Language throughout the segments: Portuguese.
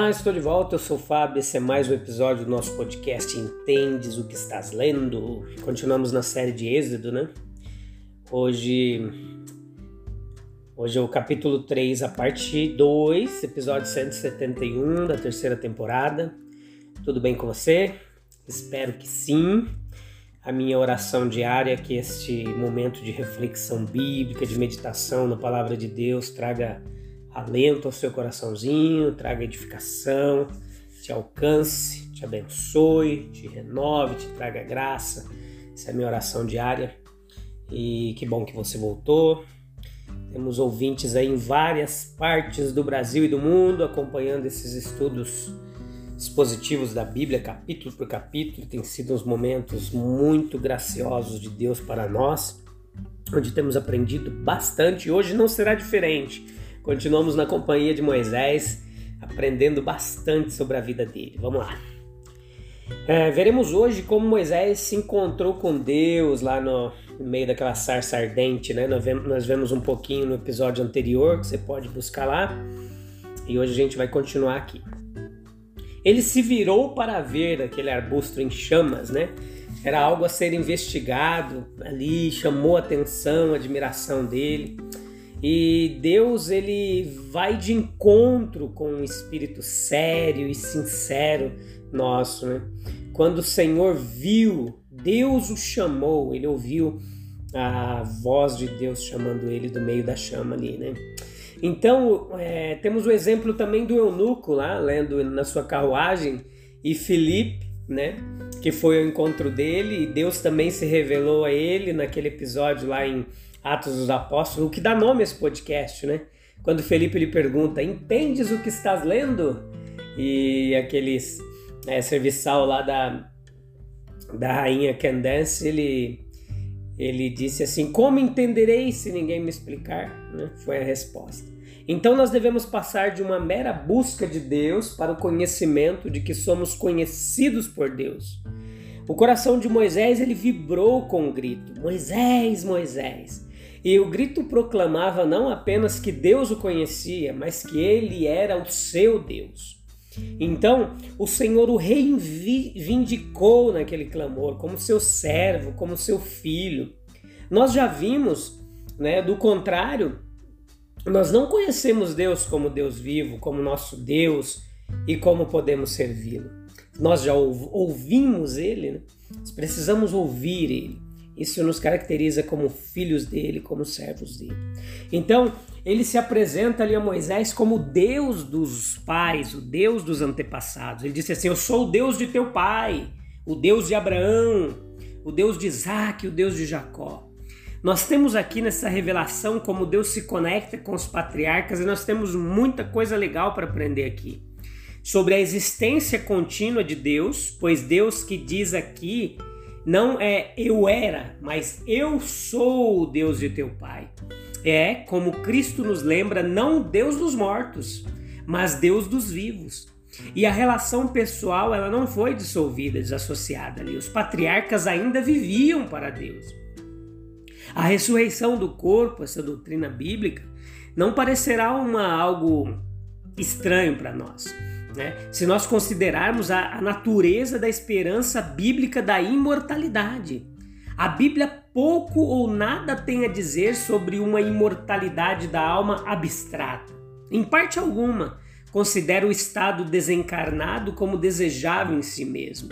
Olá, estou de volta, eu sou o Fábio, esse é mais um episódio do nosso podcast Entendes o que estás lendo? Continuamos na série de Êxodo, né? Hoje, hoje é o capítulo 3, a parte 2, episódio 171 da terceira temporada. Tudo bem com você? Espero que sim. A minha oração diária é que este momento de reflexão bíblica, de meditação na palavra de Deus traga alento ao seu coraçãozinho, traga edificação, te alcance, te abençoe, te renove, te traga graça. Essa é a minha oração diária. E que bom que você voltou. Temos ouvintes aí em várias partes do Brasil e do mundo acompanhando esses estudos expositivos da Bíblia, capítulo por capítulo. Tem sido uns momentos muito graciosos de Deus para nós, onde temos aprendido bastante hoje não será diferente. Continuamos na companhia de Moisés, aprendendo bastante sobre a vida dele. Vamos lá. É, veremos hoje como Moisés se encontrou com Deus lá no, no meio daquela sarça ardente, né? Nós vemos, nós vemos um pouquinho no episódio anterior, que você pode buscar lá. E hoje a gente vai continuar aqui. Ele se virou para ver aquele arbusto em chamas, né? Era algo a ser investigado ali, chamou a atenção, a admiração dele. E Deus ele vai de encontro com um espírito sério e sincero nosso, né? Quando o Senhor viu, Deus o chamou, ele ouviu a voz de Deus chamando ele do meio da chama ali, né? Então, é, temos o exemplo também do eunuco lá, lendo na sua carruagem, e Filipe, né? Que foi ao encontro dele, e Deus também se revelou a ele naquele episódio lá em Atos dos Apóstolos, o que dá nome a esse podcast, né? Quando Felipe lhe pergunta, entendes o que estás lendo? E aqueles é, serviçal lá da, da rainha Candace, ele, ele disse assim, como entenderei se ninguém me explicar? Né? Foi a resposta. Então nós devemos passar de uma mera busca de Deus para o conhecimento de que somos conhecidos por Deus. O coração de Moisés ele vibrou com o grito: Moisés, Moisés. E o grito proclamava não apenas que Deus o conhecia, mas que ele era o seu Deus. Então, o Senhor o reivindicou naquele clamor como seu servo, como seu filho. Nós já vimos, né, do contrário, nós não conhecemos Deus como Deus vivo, como nosso Deus e como podemos servi-lo. Nós já ouvimos ele, né? Nós precisamos ouvir ele. Isso nos caracteriza como filhos dele, como servos dele. Então, ele se apresenta ali a Moisés como Deus dos pais, o Deus dos antepassados. Ele disse assim: Eu sou o Deus de teu pai, o Deus de Abraão, o Deus de Isaac, o Deus de Jacó. Nós temos aqui nessa revelação como Deus se conecta com os patriarcas e nós temos muita coisa legal para aprender aqui. Sobre a existência contínua de Deus, pois Deus que diz aqui não é eu era, mas eu sou o Deus de teu pai. É, como Cristo nos lembra, não Deus dos mortos, mas Deus dos vivos. E a relação pessoal ela não foi dissolvida, desassociada ali. Os patriarcas ainda viviam para Deus. A ressurreição do corpo, essa doutrina bíblica, não parecerá uma algo estranho para nós. Né? Se nós considerarmos a, a natureza da esperança bíblica da imortalidade, a Bíblia pouco ou nada tem a dizer sobre uma imortalidade da alma abstrata. Em parte alguma, considera o estado desencarnado como desejável em si mesmo.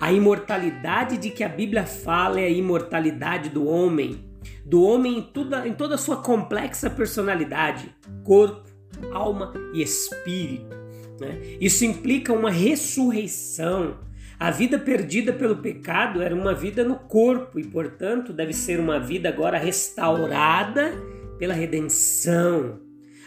A imortalidade de que a Bíblia fala é a imortalidade do homem, do homem em toda, em toda a sua complexa personalidade, corpo, alma e espírito. Né? Isso implica uma ressurreição, A vida perdida pelo pecado era uma vida no corpo e, portanto, deve ser uma vida agora restaurada pela redenção.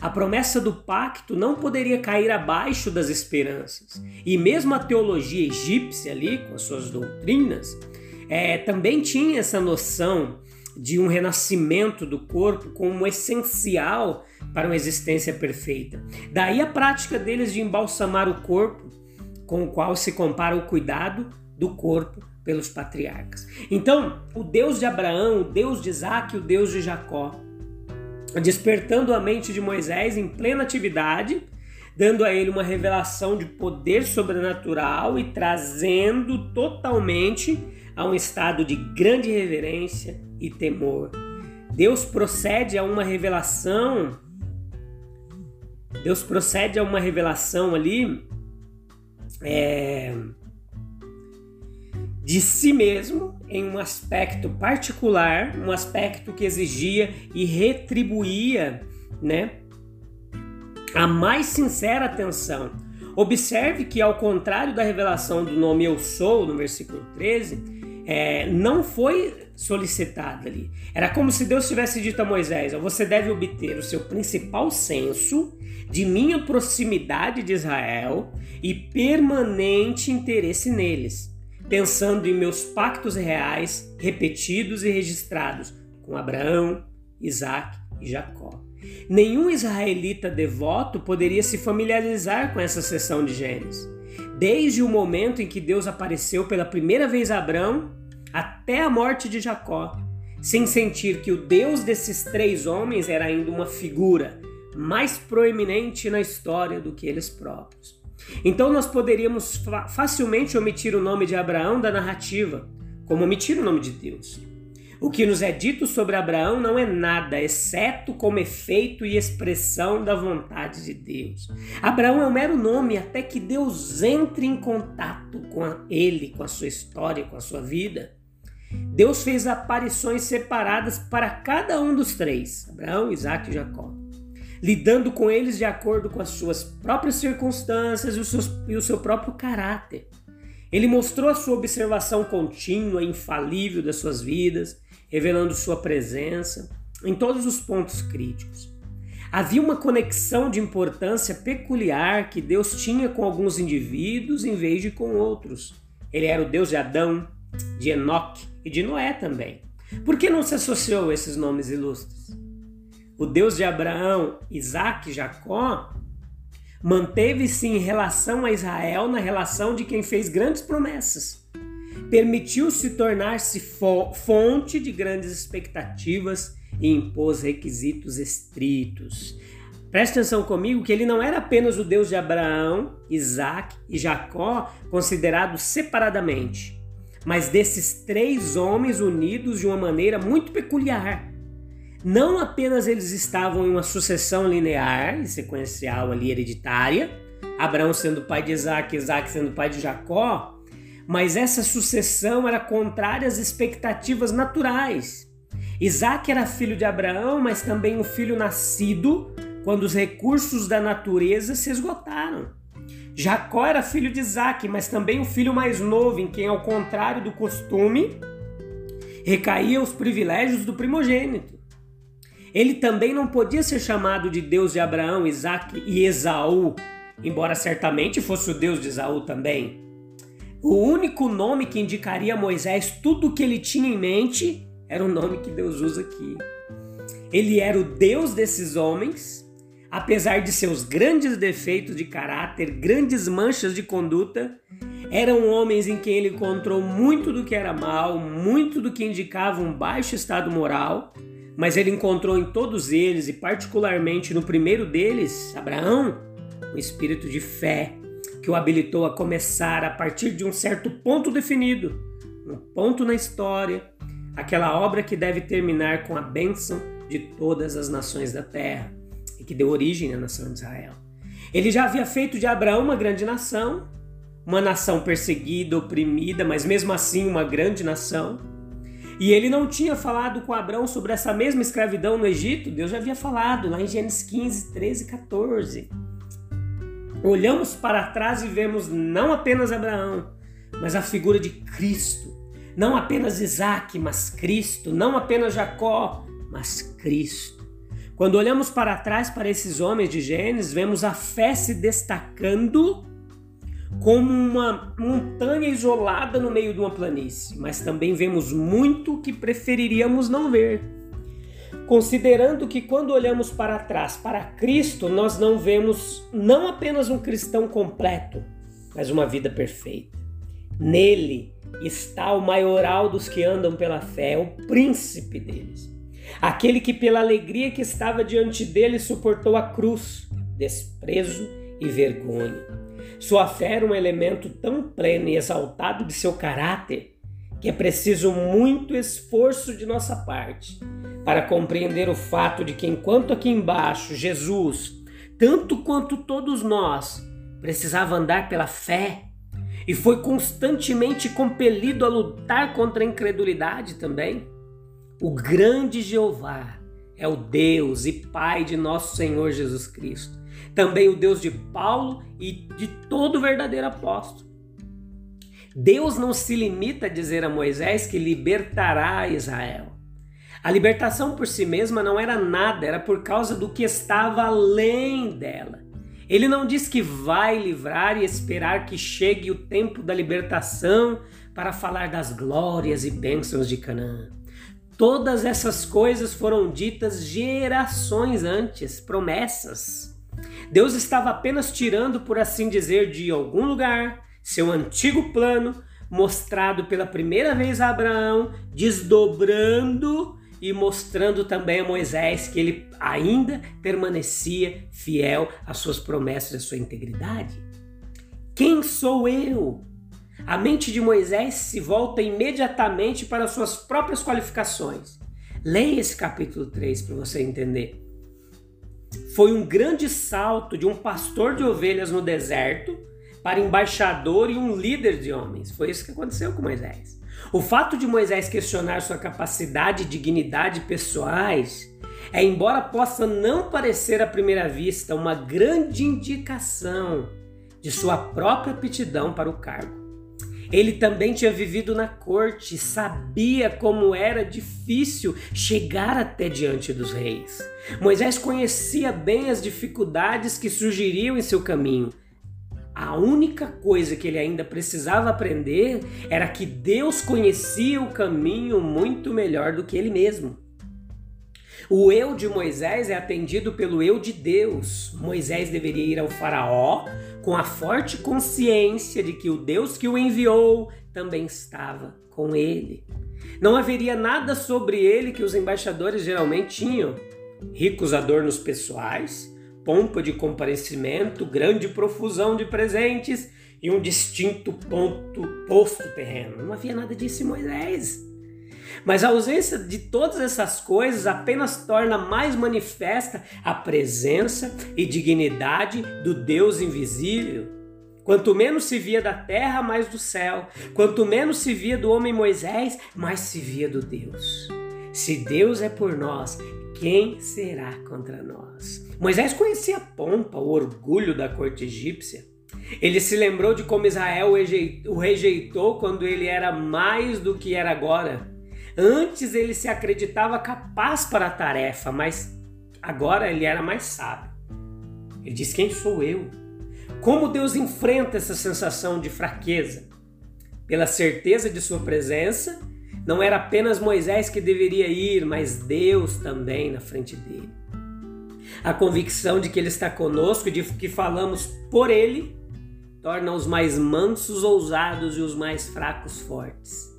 A promessa do pacto não poderia cair abaixo das esperanças. E mesmo a teologia egípcia ali, com as suas doutrinas, é, também tinha essa noção de um renascimento do corpo como essencial para uma existência perfeita. Daí a prática deles de embalsamar o corpo, com o qual se compara o cuidado do corpo pelos patriarcas. Então, o Deus de Abraão, o Deus de Isaac, o Deus de Jacó, despertando a mente de Moisés em plena atividade, dando a ele uma revelação de poder sobrenatural e trazendo totalmente a um estado de grande reverência e temor. Deus procede a uma revelação. Deus procede a uma revelação ali é, de si mesmo em um aspecto particular, um aspecto que exigia e retribuía, né, a mais sincera atenção. Observe que, ao contrário da revelação do nome Eu Sou, no versículo 13, é, não foi solicitada ali. Era como se Deus tivesse dito a Moisés: Você deve obter o seu principal senso de minha proximidade de Israel e permanente interesse neles, pensando em meus pactos reais, repetidos e registrados com Abraão, Isaac e Jacó. Nenhum israelita devoto poderia se familiarizar com essa seção de Gênesis desde o momento em que Deus apareceu pela primeira vez a Abraão até a morte de Jacó, sem sentir que o Deus desses três homens era ainda uma figura mais proeminente na história do que eles próprios. Então nós poderíamos facilmente omitir o nome de Abraão da narrativa, como omitir o nome de Deus. O que nos é dito sobre Abraão não é nada, exceto como efeito e expressão da vontade de Deus. Abraão é um mero nome até que Deus entre em contato com ele, com a sua história, com a sua vida. Deus fez aparições separadas para cada um dos três, Abraão, Isaac e Jacó, lidando com eles de acordo com as suas próprias circunstâncias e o, seus, e o seu próprio caráter. Ele mostrou a sua observação contínua, infalível das suas vidas, revelando sua presença em todos os pontos críticos. Havia uma conexão de importância peculiar que Deus tinha com alguns indivíduos em vez de com outros. Ele era o Deus de Adão, de Enoque e de Noé também. Por que não se associou esses nomes ilustres? O Deus de Abraão, Isaac e Jacó manteve-se em relação a Israel na relação de quem fez grandes promessas permitiu-se tornar-se fonte de grandes expectativas e impôs requisitos estritos. Preste atenção comigo que ele não era apenas o Deus de Abraão, Isaac e Jacó, considerados separadamente, mas desses três homens unidos de uma maneira muito peculiar. Não apenas eles estavam em uma sucessão linear e sequencial ali hereditária, Abraão sendo pai de Isaac, Isaac sendo pai de Jacó, mas essa sucessão era contrária às expectativas naturais. Isaac era filho de Abraão, mas também um filho nascido quando os recursos da natureza se esgotaram. Jacó era filho de Isaac, mas também um filho mais novo, em quem, ao contrário do costume, recaía os privilégios do primogênito. Ele também não podia ser chamado de Deus de Abraão, Isaac e Esaú, embora certamente fosse o Deus de Esaú também. O único nome que indicaria a Moisés tudo o que ele tinha em mente era o nome que Deus usa aqui. Ele era o Deus desses homens, apesar de seus grandes defeitos de caráter, grandes manchas de conduta, eram homens em quem ele encontrou muito do que era mal, muito do que indicava um baixo estado moral, mas ele encontrou em todos eles, e particularmente no primeiro deles, Abraão, um espírito de fé, que o habilitou a começar a partir de um certo ponto definido, um ponto na história, aquela obra que deve terminar com a bênção de todas as nações da terra e que deu origem à nação de Israel. Ele já havia feito de Abraão uma grande nação, uma nação perseguida, oprimida, mas mesmo assim uma grande nação. E ele não tinha falado com Abraão sobre essa mesma escravidão no Egito, Deus já havia falado lá em Gênesis 15, 13 e 14. Olhamos para trás e vemos não apenas Abraão, mas a figura de Cristo. Não apenas Isaac, mas Cristo. Não apenas Jacó, mas Cristo. Quando olhamos para trás para esses homens de Gênesis, vemos a fé se destacando como uma montanha isolada no meio de uma planície, mas também vemos muito que preferiríamos não ver. Considerando que quando olhamos para trás para Cristo, nós não vemos não apenas um cristão completo, mas uma vida perfeita. Nele está o maioral dos que andam pela fé, o príncipe deles. Aquele que, pela alegria que estava diante dele, suportou a cruz, desprezo e vergonha. Sua fé era um elemento tão pleno e exaltado de seu caráter que é preciso muito esforço de nossa parte para compreender o fato de que, enquanto aqui embaixo Jesus, tanto quanto todos nós, precisava andar pela fé e foi constantemente compelido a lutar contra a incredulidade também, o grande Jeová é o Deus e Pai de nosso Senhor Jesus Cristo, também o Deus de Paulo e de todo verdadeiro apóstolo. Deus não se limita a dizer a Moisés que libertará Israel. A libertação por si mesma não era nada, era por causa do que estava além dela. Ele não diz que vai livrar e esperar que chegue o tempo da libertação para falar das glórias e bênçãos de Canaã. Todas essas coisas foram ditas gerações antes, promessas. Deus estava apenas tirando, por assim dizer, de algum lugar seu antigo plano, mostrado pela primeira vez a Abraão, desdobrando e mostrando também a Moisés que ele ainda permanecia fiel às suas promessas e à sua integridade. Quem sou eu? A mente de Moisés se volta imediatamente para suas próprias qualificações. Leia esse capítulo 3 para você entender. Foi um grande salto de um pastor de ovelhas no deserto para embaixador e um líder de homens. Foi isso que aconteceu com Moisés. O fato de Moisés questionar sua capacidade e dignidade pessoais é, embora possa não parecer à primeira vista, uma grande indicação de sua própria aptidão para o cargo. Ele também tinha vivido na corte, sabia como era difícil chegar até diante dos reis. Moisés conhecia bem as dificuldades que surgiriam em seu caminho. A única coisa que ele ainda precisava aprender era que Deus conhecia o caminho muito melhor do que ele mesmo. O eu de Moisés é atendido pelo eu de Deus. Moisés deveria ir ao Faraó com a forte consciência de que o Deus que o enviou também estava com ele. Não haveria nada sobre ele que os embaixadores geralmente tinham: ricos adornos pessoais, pompa de comparecimento, grande profusão de presentes e um distinto ponto posto terreno. Não havia nada disso em Moisés. Mas a ausência de todas essas coisas apenas torna mais manifesta a presença e dignidade do Deus invisível. Quanto menos se via da terra, mais do céu. Quanto menos se via do homem Moisés, mais se via do Deus. Se Deus é por nós, quem será contra nós? Moisés conhecia a pompa, o orgulho da corte egípcia. Ele se lembrou de como Israel o rejeitou quando ele era mais do que era agora. Antes ele se acreditava capaz para a tarefa, mas agora ele era mais sábio. Ele diz: Quem sou eu? Como Deus enfrenta essa sensação de fraqueza? Pela certeza de sua presença, não era apenas Moisés que deveria ir, mas Deus também na frente dele. A convicção de que Ele está conosco de que falamos por Ele torna os mais mansos ousados e os mais fracos fortes.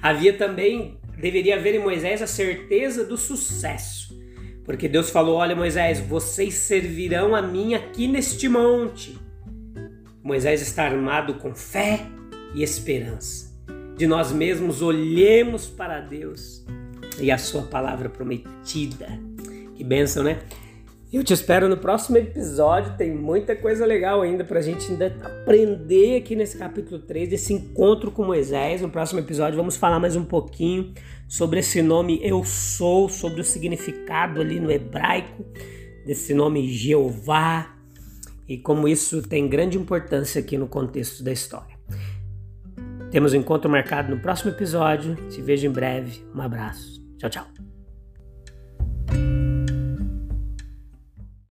Havia também deveria haver em Moisés a certeza do sucesso. Porque Deus falou: Olha, Moisés, vocês servirão a mim aqui neste monte. Moisés está armado com fé e esperança. De nós mesmos olhemos para Deus e a Sua palavra prometida. Que bênção, né? Eu te espero no próximo episódio. Tem muita coisa legal ainda para a gente ainda aprender aqui nesse capítulo 3, desse encontro com Moisés. No próximo episódio vamos falar mais um pouquinho sobre esse nome Eu Sou, sobre o significado ali no hebraico desse nome Jeová e como isso tem grande importância aqui no contexto da história. Temos um encontro marcado no próximo episódio. Te vejo em breve. Um abraço. Tchau, tchau.